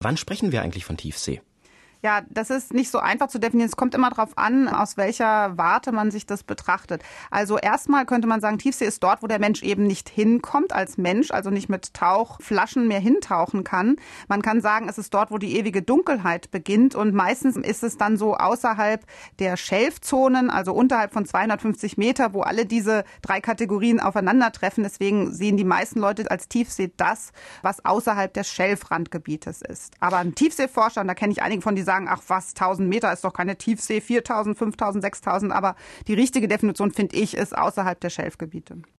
Wann sprechen wir eigentlich von Tiefsee? Ja, das ist nicht so einfach zu definieren. Es kommt immer darauf an, aus welcher Warte man sich das betrachtet. Also erstmal könnte man sagen, Tiefsee ist dort, wo der Mensch eben nicht hinkommt als Mensch, also nicht mit Tauchflaschen mehr hintauchen kann. Man kann sagen, es ist dort, wo die ewige Dunkelheit beginnt und meistens ist es dann so außerhalb der Schelfzonen, also unterhalb von 250 Meter, wo alle diese drei Kategorien aufeinandertreffen. Deswegen sehen die meisten Leute als Tiefsee das, was außerhalb des Schelfrandgebietes ist. Aber ein Tiefseeforscher, und da kenne ich einige von diesen sagen, ach was, 1000 Meter ist doch keine Tiefsee, 4000, 5000, 6000. Aber die richtige Definition, finde ich, ist außerhalb der Schelfgebiete.